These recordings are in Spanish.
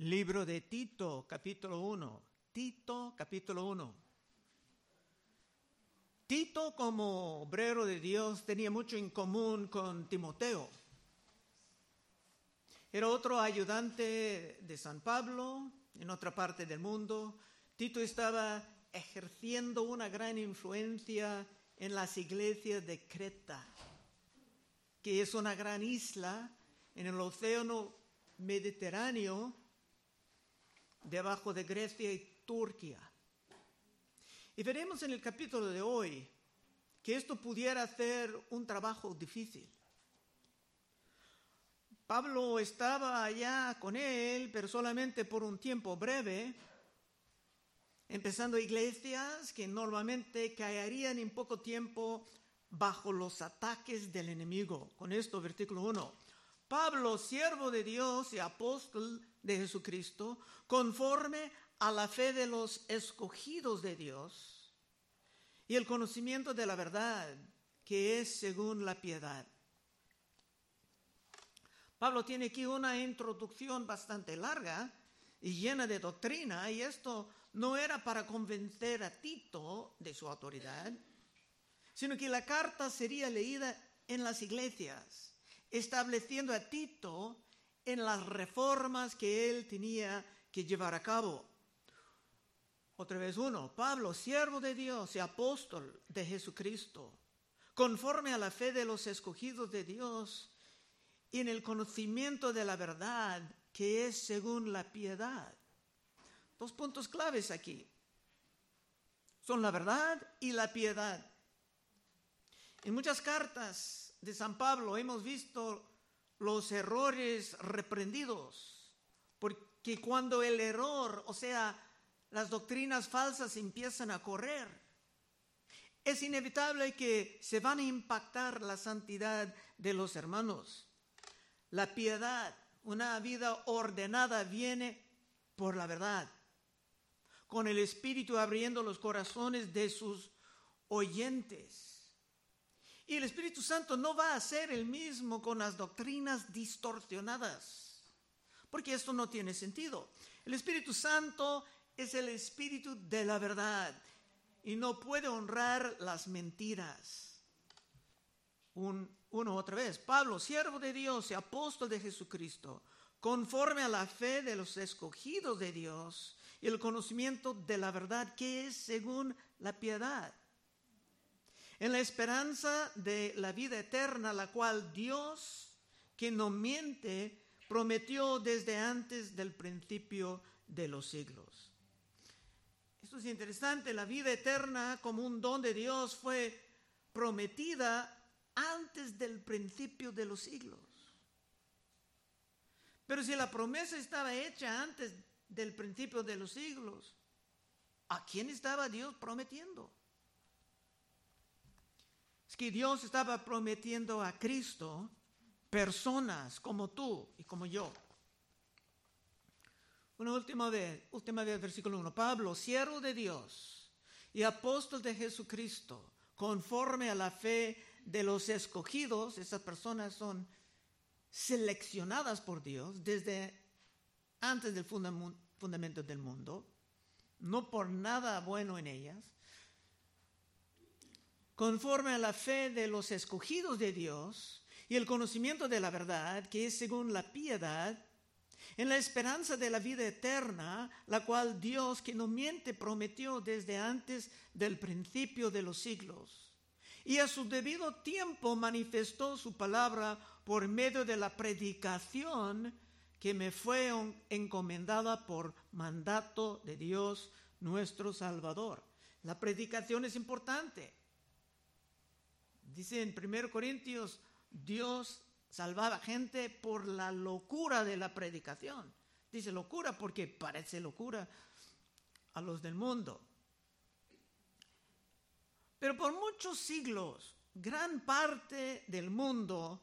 Libro de Tito, capítulo 1. Tito, capítulo 1. Tito, como obrero de Dios, tenía mucho en común con Timoteo. Era otro ayudante de San Pablo en otra parte del mundo. Tito estaba ejerciendo una gran influencia en las iglesias de Creta, que es una gran isla en el océano Mediterráneo debajo de Grecia y Turquía. Y veremos en el capítulo de hoy que esto pudiera ser un trabajo difícil. Pablo estaba allá con él, pero solamente por un tiempo breve, empezando iglesias que normalmente caerían en poco tiempo bajo los ataques del enemigo. Con esto, versículo 1. Pablo, siervo de Dios y apóstol de Jesucristo, conforme a la fe de los escogidos de Dios y el conocimiento de la verdad que es según la piedad. Pablo tiene aquí una introducción bastante larga y llena de doctrina y esto no era para convencer a Tito de su autoridad, sino que la carta sería leída en las iglesias, estableciendo a Tito en las reformas que él tenía que llevar a cabo. Otra vez uno, Pablo, siervo de Dios y apóstol de Jesucristo, conforme a la fe de los escogidos de Dios y en el conocimiento de la verdad que es según la piedad. Dos puntos claves aquí. Son la verdad y la piedad. En muchas cartas de San Pablo hemos visto los errores reprendidos, porque cuando el error, o sea, las doctrinas falsas empiezan a correr, es inevitable que se van a impactar la santidad de los hermanos. La piedad, una vida ordenada, viene por la verdad, con el Espíritu abriendo los corazones de sus oyentes y el Espíritu Santo no va a ser el mismo con las doctrinas distorsionadas, porque esto no tiene sentido. El Espíritu Santo es el Espíritu de la verdad y no puede honrar las mentiras. uno otra vez, Pablo, siervo de Dios y apóstol de Jesucristo, conforme a la fe de los escogidos de Dios y el conocimiento de la verdad que es según la piedad en la esperanza de la vida eterna, la cual Dios, que no miente, prometió desde antes del principio de los siglos. Esto es interesante, la vida eterna como un don de Dios fue prometida antes del principio de los siglos. Pero si la promesa estaba hecha antes del principio de los siglos, ¿a quién estaba Dios prometiendo? Es que Dios estaba prometiendo a Cristo personas como tú y como yo. Una última vez, última vez, versículo 1. Pablo, siervo de Dios y apóstol de Jesucristo, conforme a la fe de los escogidos, esas personas son seleccionadas por Dios desde antes del fundamento del mundo, no por nada bueno en ellas, conforme a la fe de los escogidos de Dios y el conocimiento de la verdad, que es según la piedad, en la esperanza de la vida eterna, la cual Dios, que no miente, prometió desde antes del principio de los siglos. Y a su debido tiempo manifestó su palabra por medio de la predicación que me fue encomendada por mandato de Dios nuestro Salvador. La predicación es importante. Dice en 1 Corintios, Dios salvaba gente por la locura de la predicación. Dice locura porque parece locura a los del mundo. Pero por muchos siglos, gran parte del mundo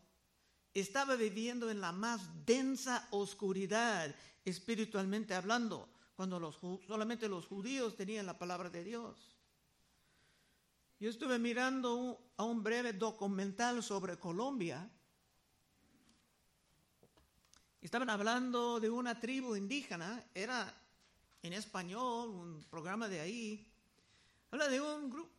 estaba viviendo en la más densa oscuridad espiritualmente hablando, cuando los, solamente los judíos tenían la palabra de Dios. Yo estuve mirando a un breve documental sobre Colombia Estaban hablando de una tribu indígena, era en español, un programa de ahí. Habla de un grupo,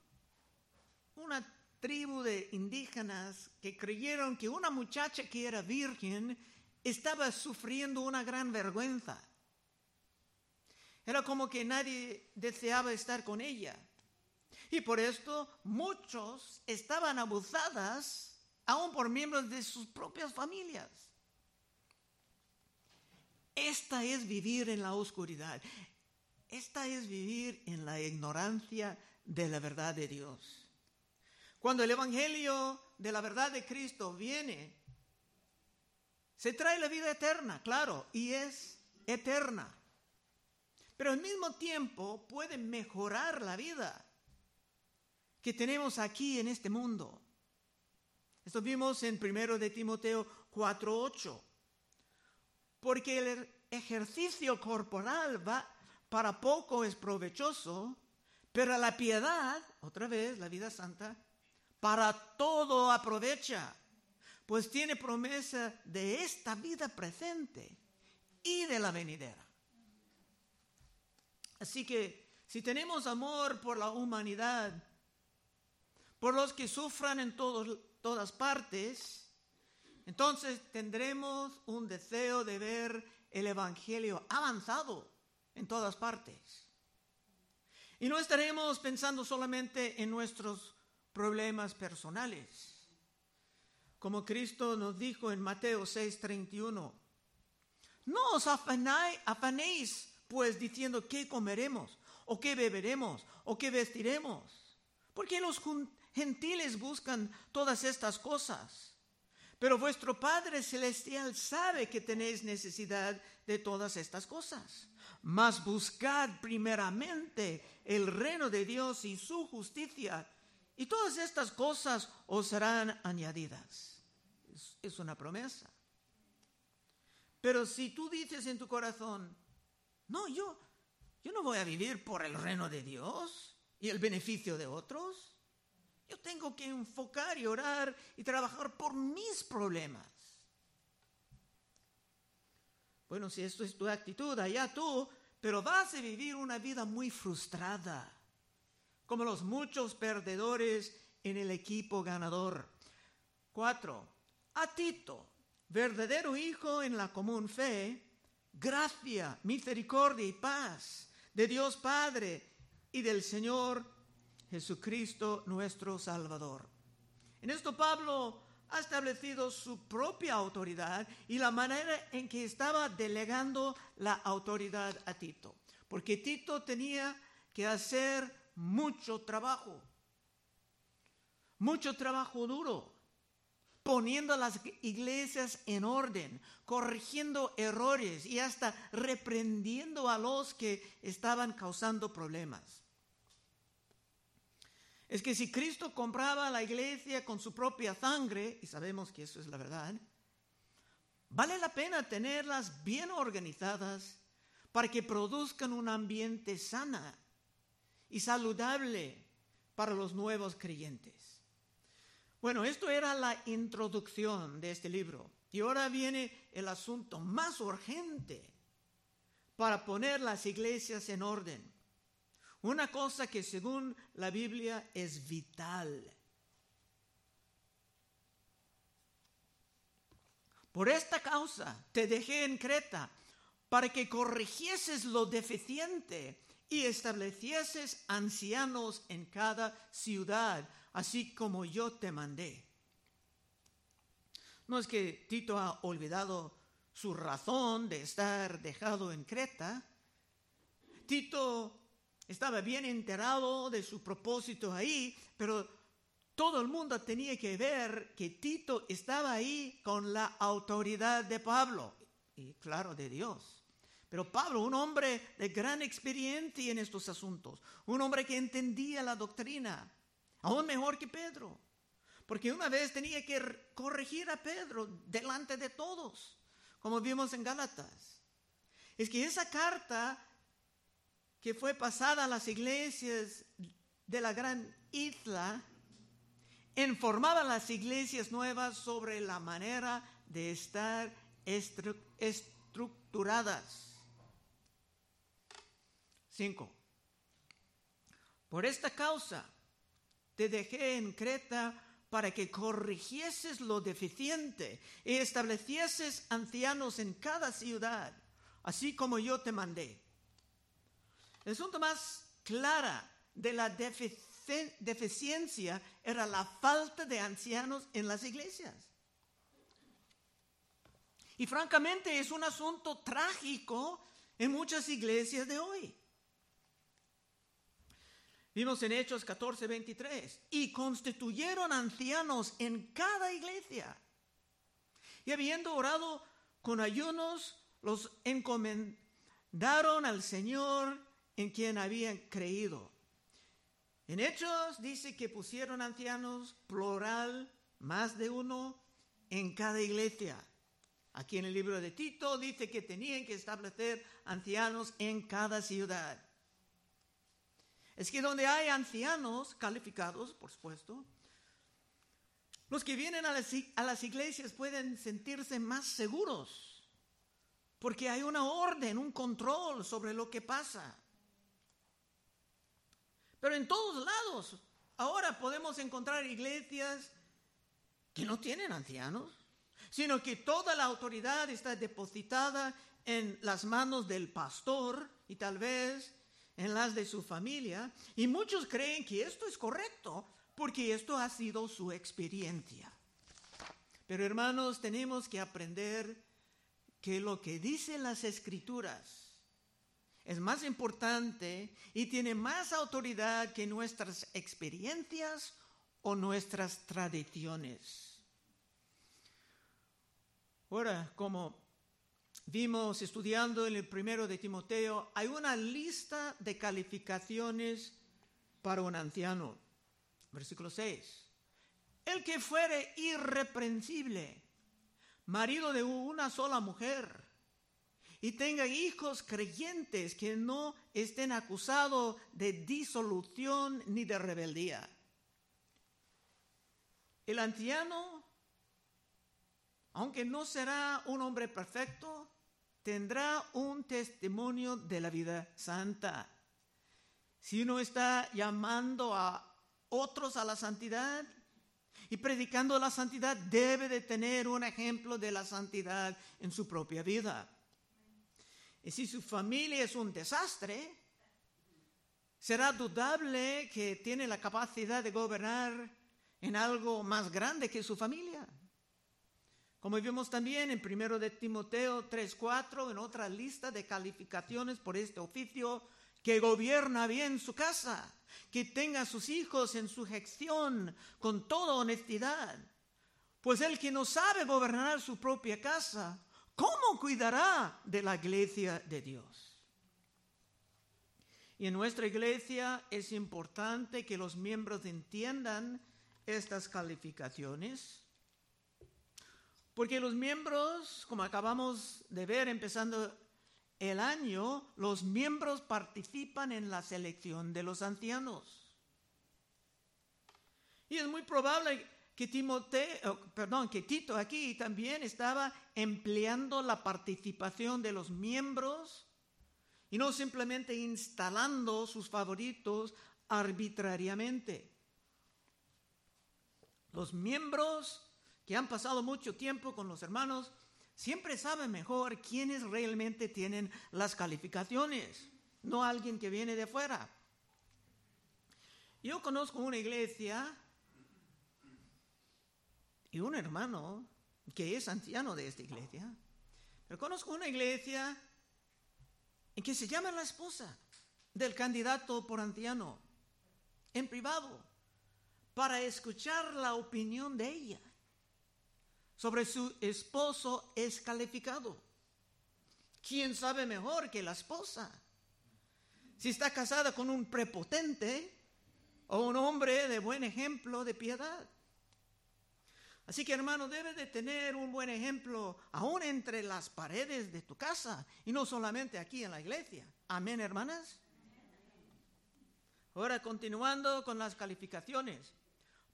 una tribu de indígenas que creyeron que una muchacha que era virgen estaba sufriendo una gran vergüenza. Era como que nadie deseaba estar con ella. Y por esto muchos estaban abusadas aún por miembros de sus propias familias. Esta es vivir en la oscuridad. Esta es vivir en la ignorancia de la verdad de Dios. Cuando el Evangelio de la verdad de Cristo viene, se trae la vida eterna, claro, y es eterna. Pero al mismo tiempo puede mejorar la vida que tenemos aquí en este mundo. Esto vimos en 1 de Timoteo 4:8. Porque el ejercicio corporal va para poco es provechoso, pero la piedad, otra vez, la vida santa, para todo aprovecha, pues tiene promesa de esta vida presente y de la venidera. Así que si tenemos amor por la humanidad, por los que sufran en todas partes, entonces tendremos un deseo de ver el Evangelio avanzado en todas partes. Y no estaremos pensando solamente en nuestros problemas personales. Como Cristo nos dijo en Mateo 6:31, no os afanéis pues diciendo qué comeremos, o qué beberemos, o qué vestiremos, porque los gentiles buscan todas estas cosas. Pero vuestro Padre Celestial sabe que tenéis necesidad de todas estas cosas. Mas buscad primeramente el reino de Dios y su justicia, y todas estas cosas os serán añadidas. Es, una promesa. Pero si tú dices en tu corazón, no, yo, yo no voy a vivir por el reino de Dios y el beneficio de otros. Yo tengo que enfocar y orar y trabajar por mis problemas. Bueno, si esto es tu actitud, allá tú, pero vas a vivir una vida muy frustrada como los muchos perdedores en el equipo ganador. Cuatro, a Tito, verdadero hijo en la común fe, gracia, misericordia y paz de Dios Padre y del Señor Jesucristo nuestro Salvador. En esto Pablo ha establecido su propia autoridad y la manera en que estaba delegando la autoridad a Tito. Porque Tito tenía que hacer mucho trabajo, mucho trabajo duro, poniendo las iglesias en orden, corrigiendo errores y hasta reprendiendo a los que estaban causando problemas. Es que si Cristo compraba la iglesia con su propia sangre, y sabemos que eso es la verdad, vale la pena tenerlas bien organizadas para que produzcan un ambiente sana y saludable para los nuevos creyentes. Bueno, esto era la introducción de este libro. Y ahora viene el asunto más urgente para poner las iglesias en orden. Una cosa que según la Biblia es vital. Por esta causa te dejé en Creta para que corrigieses lo deficiente y establecieses ancianos en cada ciudad, así como yo te mandé. No es que Tito ha olvidado su razón de estar dejado en Creta. Tito estaba bien enterado de su propósito ahí, pero todo el mundo tenía que ver que Tito estaba ahí con la autoridad de Pablo y claro de Dios. Pero Pablo, un hombre de gran experiencia en estos asuntos, un hombre que entendía la doctrina, aún mejor que Pedro, porque una vez tenía que corregir a Pedro delante de todos, como vimos en Gálatas. Es que esa carta que fue pasada a las iglesias de la gran isla, informaba a las iglesias nuevas sobre la manera de estar estructuradas. 5. Por esta causa te dejé en Creta para que corrigieses lo deficiente y establecieses ancianos en cada ciudad, así como yo te mandé. El asunto más clara de la deficiencia era la falta de ancianos en las iglesias. Y francamente es un asunto trágico en muchas iglesias de hoy. Vimos en Hechos 14, 23. Y constituyeron ancianos en cada iglesia. Y habiendo orado con ayunos, los encomendaron al Señor en quien habían creído. En Hechos dice que pusieron ancianos, plural, más de uno, en cada iglesia. Aquí en el libro de Tito dice que tenían que establecer ancianos en cada ciudad es que donde hay ancianos calificados, por supuesto, los que vienen a las, iglesias pueden sentirse más seguros, porque hay una orden, un control sobre lo que pasa. Pero en todos lados, ahora podemos encontrar iglesias que no tienen ancianos, sino que toda la autoridad está depositada en las manos del pastor y tal vez en las de su familia y muchos creen que esto es correcto porque esto ha sido su experiencia. Pero hermanos, tenemos que aprender que lo que dicen las escrituras es más importante y tiene más autoridad que nuestras experiencias o nuestras tradiciones. Ahora, como vimos estudiando en el primero de Timoteo, hay una lista de calificaciones para un anciano. Versículo 6. El que fuere irreprensible, marido de una sola mujer, y tenga hijos creyentes que no estén acusados de disolución ni de rebeldía. El anciano, aunque no será un hombre perfecto, tendrá un testimonio de la vida santa. Si uno está llamando a otros a la santidad y predicando la santidad, debe de tener un ejemplo de la santidad en su propia vida. Y si su familia es un desastre, será dudable que tiene la capacidad de gobernar en algo más grande que su familia. Como vimos también en 1 de Timoteo 3:4, en otra lista de calificaciones por este oficio, que gobierna bien su casa, que tenga a sus hijos en su gestión con toda honestidad. Pues el que no sabe gobernar su propia casa, ¿cómo cuidará de la iglesia de Dios? Y en nuestra iglesia es importante que los miembros entiendan estas calificaciones porque los miembros, como acabamos de ver empezando el año, los miembros participan en la selección de los ancianos. Y es muy probable que Timoteo, perdón, que Tito aquí también estaba empleando la participación de los miembros y no simplemente instalando sus favoritos arbitrariamente. Los miembros que han pasado mucho tiempo con los hermanos, siempre saben mejor quiénes realmente tienen las calificaciones, no alguien que viene de fuera. Yo conozco una iglesia y un hermano que es anciano de esta iglesia, pero conozco una iglesia en que se llama la esposa del candidato por anciano en privado para escuchar la opinión de ella sobre su esposo es calificado. ¿Quién sabe mejor que la esposa? Si está casada con un prepotente o un hombre de buen ejemplo de piedad. Así que hermano, debe de tener un buen ejemplo aún entre las paredes de tu casa y no solamente aquí en la iglesia. Amén, hermanas. Ahora continuando con las calificaciones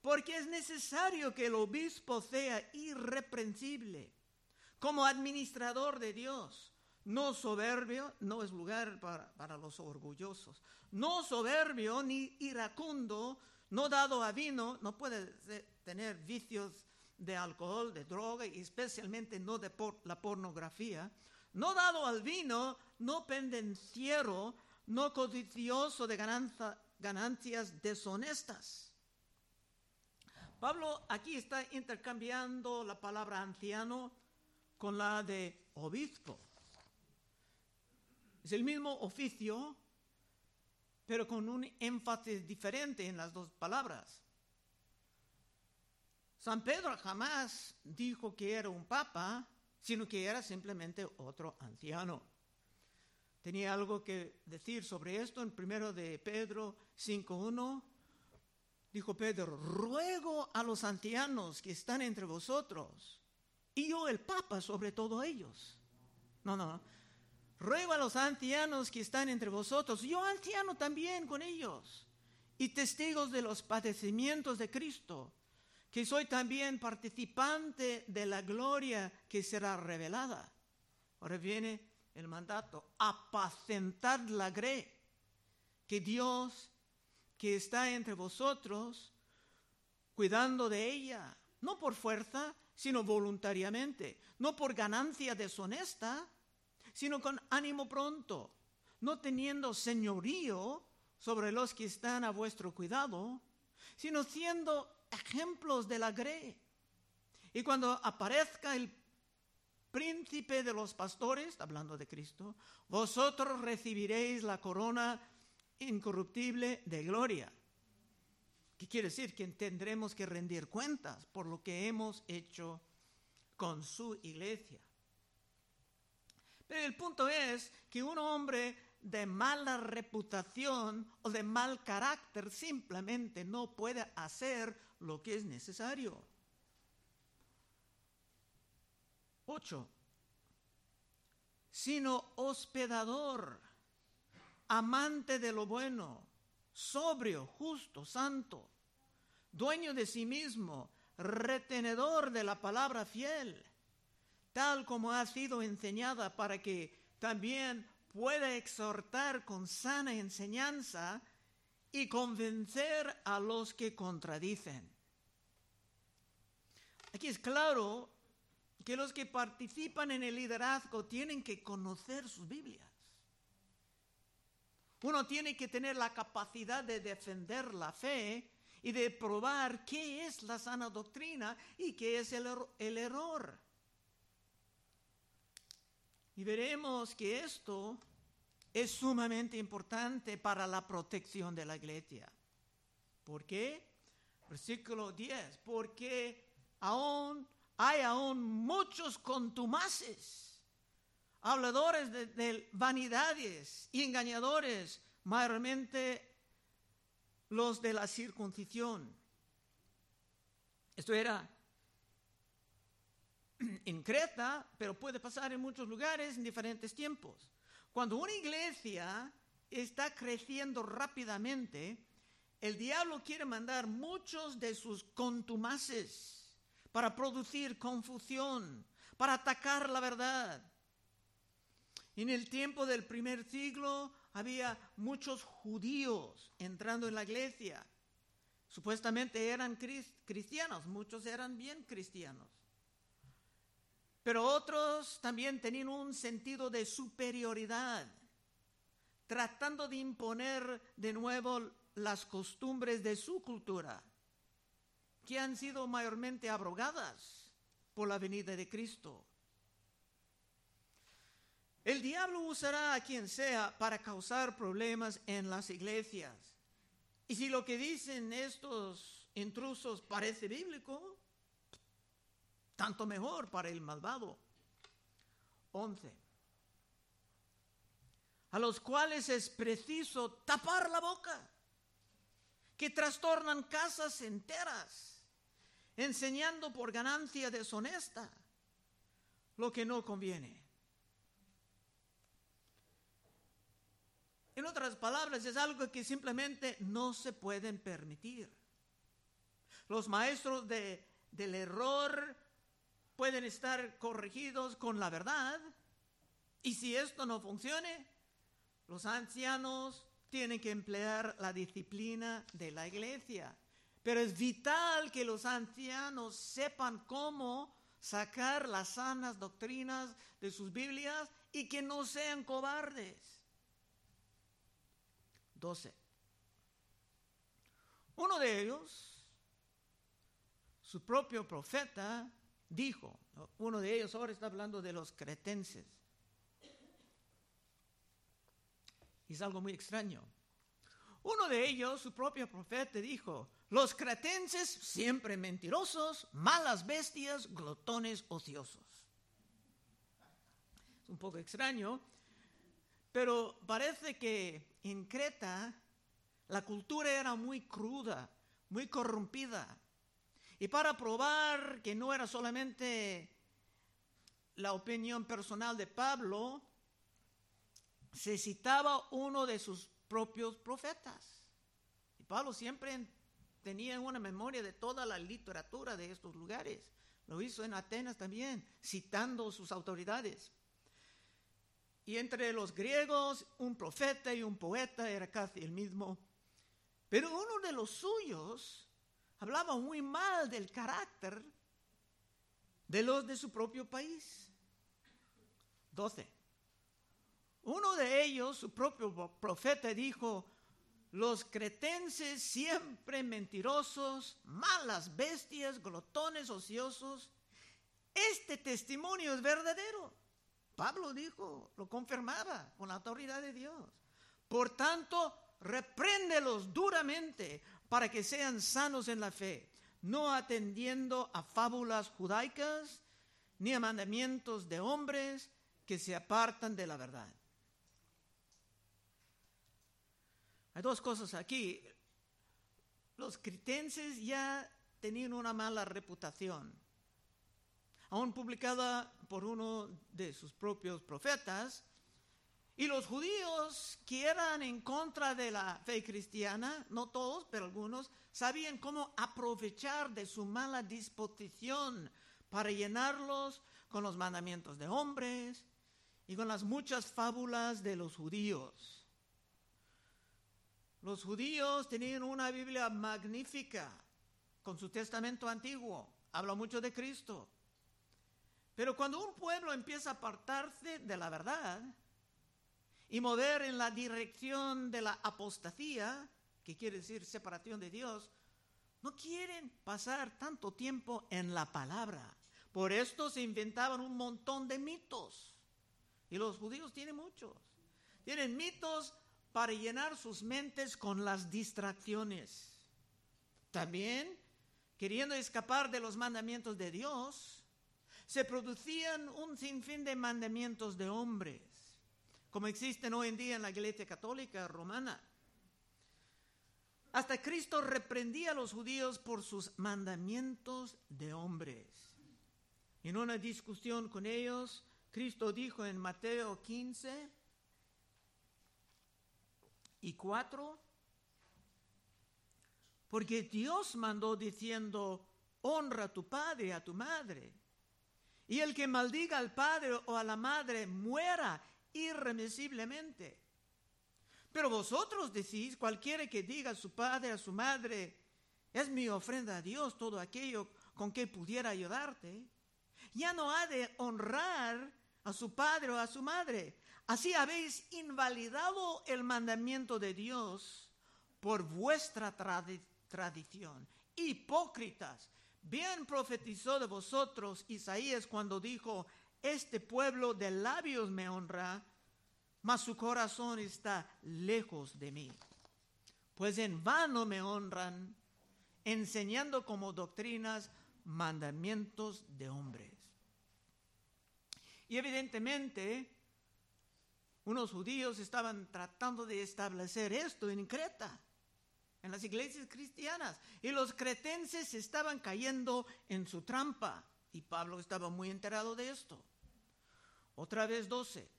porque es necesario que el obispo sea irreprensible, como administrador de Dios, no soberbio, no es lugar para, para, los orgullosos, no soberbio ni iracundo, no dado a vino, no puede tener vicios de alcohol, de droga, y especialmente no de la pornografía, no dado al vino, no pendenciero, no codicioso de ganancias deshonestas. Pablo aquí está intercambiando la palabra anciano con la de obispo. Es el mismo oficio, pero con un énfasis diferente en las dos palabras. San Pedro jamás dijo que era un papa, sino que era simplemente otro anciano. Tenía algo que decir sobre esto en primero de Pedro 5.1. Dijo Pedro, ruego a los ancianos que están entre vosotros, y yo el Papa sobre todo ellos. No, no, ruego a los ancianos que están entre vosotros, yo anciano también con ellos, y testigos de los padecimientos de Cristo que soy también participante de la gloria que será revelada. Ahora viene el mandato, apacentar la grey, que Dios que está entre vosotros, cuidando de ella, no por fuerza, sino voluntariamente, no por ganancia deshonesta, sino con ánimo pronto, no teniendo señorío sobre los que están a vuestro cuidado, sino siendo ejemplos de la grey. Y cuando aparezca el príncipe de los pastores, hablando de Cristo, vosotros recibiréis la corona incorruptible de gloria. ¿Qué quiere decir? Que tendremos que rendir cuentas por lo que hemos hecho con su iglesia. Pero el punto es que un hombre de mala reputación o de mal carácter simplemente no puede hacer lo que es necesario. Ocho, sino hospedador, amante de lo bueno, sobrio, justo, santo, dueño de sí mismo, retenedor de la palabra fiel, tal como ha sido enseñada para que también pueda exhortar con sana enseñanza y convencer a los que contradicen. Aquí es claro que los que participan en el liderazgo tienen que conocer sus Biblias. Uno tiene que tener la capacidad de defender la fe y de probar qué es la sana doctrina y qué es el, el error. Y veremos que esto es sumamente importante para la protección de la iglesia. ¿Por qué? Versículo 10, porque aún hay aún muchos contumaces, habladores de, de vanidades y engañadores, mayormente los de la circuncisión. Esto era en Creta, pero puede pasar en muchos lugares en diferentes tiempos. Cuando una iglesia está creciendo rápidamente, el diablo quiere mandar muchos de sus contumaces para producir confusión, para atacar la verdad. En el tiempo del primer siglo había muchos judíos entrando en la iglesia. Supuestamente eran cristianos, muchos eran bien cristianos. Pero otros también tenían un sentido de superioridad, tratando de imponer de nuevo las costumbres de su cultura, que han sido mayormente abrogadas por la venida de Cristo. El diablo usará a quien sea para causar problemas en las iglesias. Y si lo que dicen estos intrusos parece bíblico, tanto mejor para el malvado. 11. A los cuales es preciso tapar la boca, que trastornan casas enteras, enseñando por ganancia deshonesta lo que no conviene. En otras palabras, es algo que simplemente no se pueden permitir. Los maestros de, del error pueden estar corregidos con la verdad. Y si esto no funcione, los ancianos tienen que emplear la disciplina de la iglesia. Pero es vital que los ancianos sepan cómo sacar las sanas doctrinas de sus Biblias y que no sean cobardes. 12. Uno de ellos, su propio profeta, dijo, uno de ellos ahora está hablando de los cretenses, es algo muy extraño. Uno de ellos, su propio profeta, dijo, los cretenses siempre mentirosos, malas bestias, glotones ociosos. Es un poco extraño, pero parece que en Creta la cultura era muy cruda, muy corrompida. Y para probar que no era solamente la opinión personal de Pablo, se citaba uno de sus propios profetas. Y Pablo siempre tenía una memoria de toda la literatura de estos lugares. Lo hizo en Atenas también, citando sus autoridades. Y entre los griegos, un profeta y un poeta era casi el mismo. Pero uno de los suyos hablaba muy mal del carácter de los de su propio país. 12. Uno de ellos, su propio profeta, dijo, los cretenses siempre mentirosos, malas bestias, glotones ociosos. Este testimonio es verdadero. Pablo dijo, lo confirmaba con la autoridad de Dios. Por tanto, repréndelos duramente para que sean sanos en la fe, no atendiendo a fábulas judaicas ni a mandamientos de hombres que se apartan de la verdad. Hay dos cosas aquí. Los critenses ya tenían una mala reputación, aún publicada por uno de sus propios profetas, y los judíos que eran en contra de la fe cristiana, no todos, pero algunos, sabían cómo aprovechar de su mala disposición para llenarlos con los mandamientos de hombres y con las muchas fábulas de los judíos. Los judíos tenían una Biblia magnífica con su testamento antiguo. Habla mucho de Cristo. Pero cuando un pueblo empieza a apartarse de la verdad y mover en la dirección de la apostasía, que quiere decir separación de Dios, no quieren pasar tanto tiempo en la palabra. Por esto se inventaban un montón de mitos. Y los judíos tienen muchos. Tienen mitos para llenar sus mentes con las distracciones. También, queriendo escapar de los mandamientos de Dios, se producían un sinfín de mandamientos de hombres, como existen hoy en día en la Iglesia Católica Romana. Hasta Cristo reprendía a los judíos por sus mandamientos de hombres. En una discusión con ellos, Cristo dijo en Mateo 15, y cuatro, porque Dios mandó diciendo, honra a tu padre y a tu madre. Y el que maldiga al padre o a la madre muera irremisiblemente. Pero vosotros decís, cualquiera que diga a su padre, a su madre, es mi ofrenda a Dios todo aquello con que pudiera ayudarte, ya no ha de honrar a su padre o a su madre. Así habéis invalidado el mandamiento de Dios por vuestra tradición. Hipócritas, bien profetizó de vosotros Isaías cuando dijo, este pueblo de labios me honra, mas su corazón está lejos de mí. Pues en vano me honran, enseñando como doctrinas mandamientos de hombres. Y evidentemente, unos judíos estaban tratando de establecer esto en Creta, en las iglesias cristianas, y los cretenses estaban cayendo en su trampa, y Pablo estaba muy enterado de esto. Otra vez doce.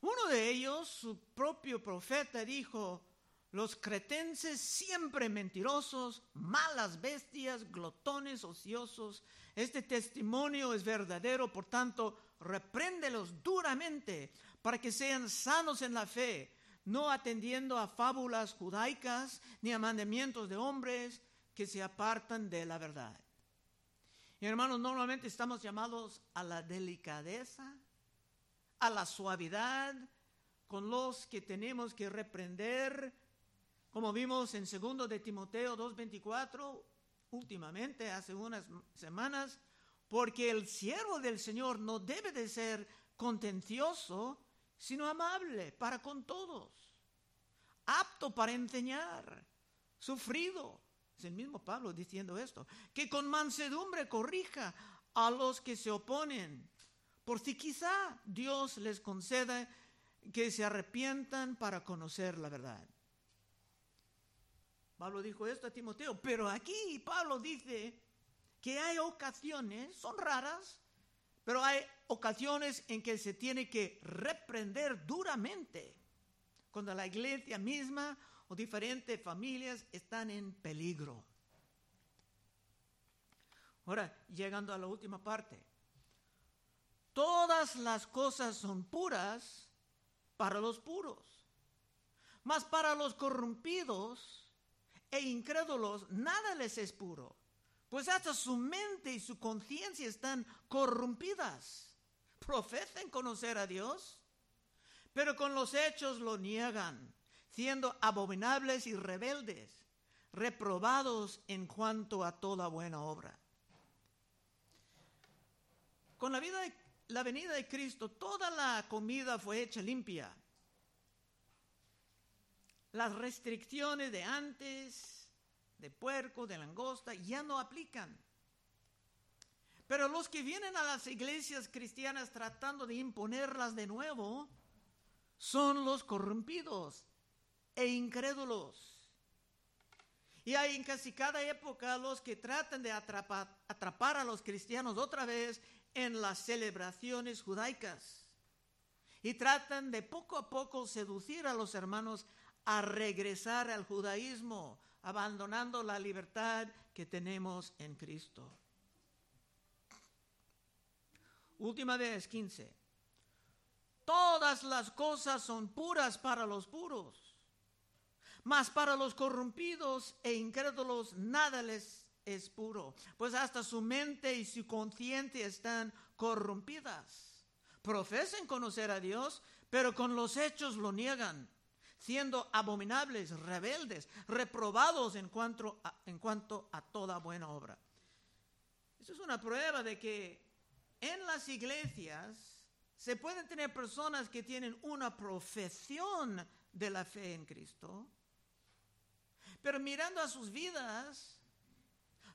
Uno de ellos, su propio profeta, dijo, los cretenses siempre mentirosos, malas bestias, glotones, ociosos. Este testimonio es verdadero, por tanto, repréndelos duramente para que sean sanos en la fe, no atendiendo a fábulas judaicas ni a mandamientos de hombres que se apartan de la verdad. Y hermanos, normalmente estamos llamados a la delicadeza, a la suavidad con los que tenemos que reprender, como vimos en 2 de Timoteo 2:24, últimamente, hace unas semanas, porque el siervo del Señor no debe de ser contencioso, sino amable para con todos, apto para enseñar, sufrido. Es el mismo Pablo diciendo esto, que con mansedumbre corrija a los que se oponen, por si quizá Dios les conceda que se arrepientan para conocer la verdad. Pablo dijo esto a Timoteo, pero aquí Pablo dice que hay ocasiones, son raras, pero hay ocasiones en que se tiene que reprender duramente cuando la iglesia misma o diferentes familias están en peligro. Ahora, llegando a la última parte. Todas las cosas son puras para los puros, mas para los corrompidos e incrédulos nada les es puro pues hasta su mente y su conciencia están corrompidas. Profesan conocer a Dios, pero con los hechos lo niegan, siendo abominables y rebeldes, reprobados en cuanto a toda buena obra. Con la, vida, la venida de Cristo, toda la comida fue hecha limpia. Las restricciones de antes de puerco, de langosta, ya no aplican. Pero los que vienen a las iglesias cristianas tratando de imponerlas de nuevo son los corrompidos e incrédulos. Y hay en casi cada época los que tratan de atrapar, a los cristianos otra vez en las celebraciones judaicas. Y tratan de poco a poco seducir a los hermanos a regresar al judaísmo, abandonando la libertad que tenemos en Cristo. Última vez, 15. Todas las cosas son puras para los puros, mas para los corrompidos e incrédulos nada les es puro, pues hasta su mente y su conciencia están corrompidas. Profesen conocer a Dios, pero con los hechos lo niegan siendo abominables, rebeldes, reprobados en cuanto a, en cuanto a toda buena obra. Eso es una prueba de que en las iglesias se pueden tener personas que tienen una profesión de la fe en Cristo, pero mirando a sus vidas,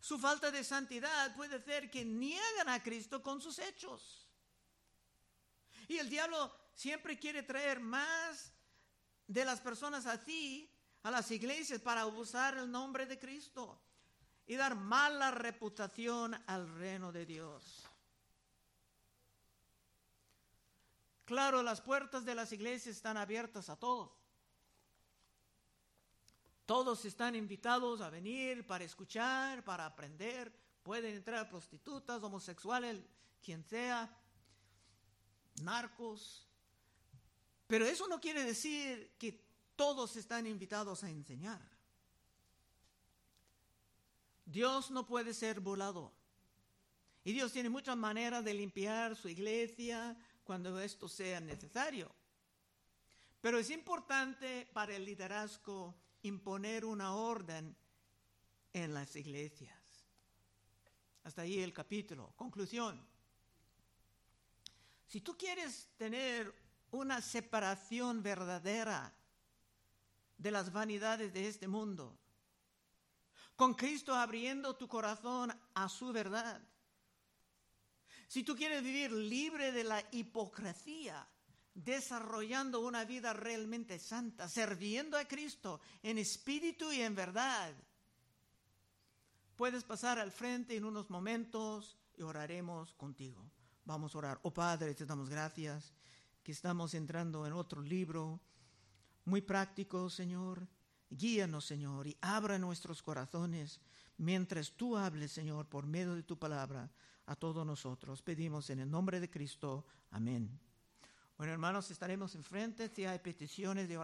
su falta de santidad puede ser que niegan a Cristo con sus hechos. Y el diablo siempre quiere traer más de las personas así a las iglesias para usar el nombre de Cristo y dar mala reputación al reino de Dios. Claro, las puertas de las iglesias están abiertas a todos. Todos están invitados a venir para escuchar, para aprender. Pueden entrar prostitutas, homosexuales, quien sea, narcos, pero eso no quiere decir que todos están invitados a enseñar. Dios no puede ser volado. Y Dios tiene muchas maneras de limpiar su iglesia cuando esto sea necesario. Pero es importante para el liderazgo imponer una orden en las iglesias. Hasta ahí el capítulo. Conclusión. Si tú quieres tener una separación verdadera de las vanidades de este mundo. Con Cristo abriendo tu corazón a su verdad. Si tú quieres vivir libre de la hipocresía, desarrollando una vida realmente santa, sirviendo a Cristo en espíritu y en verdad, puedes pasar al frente en unos momentos y oraremos contigo. Vamos a orar. Oh Padre, te damos gracias que estamos entrando en otro libro muy práctico, Señor, Guíanos, Señor, y abra nuestros corazones mientras tú hables, Señor, por medio de tu palabra a todos nosotros. Pedimos en el nombre de Cristo. Amén. Bueno, hermanos, estaremos enfrente si hay peticiones de oración.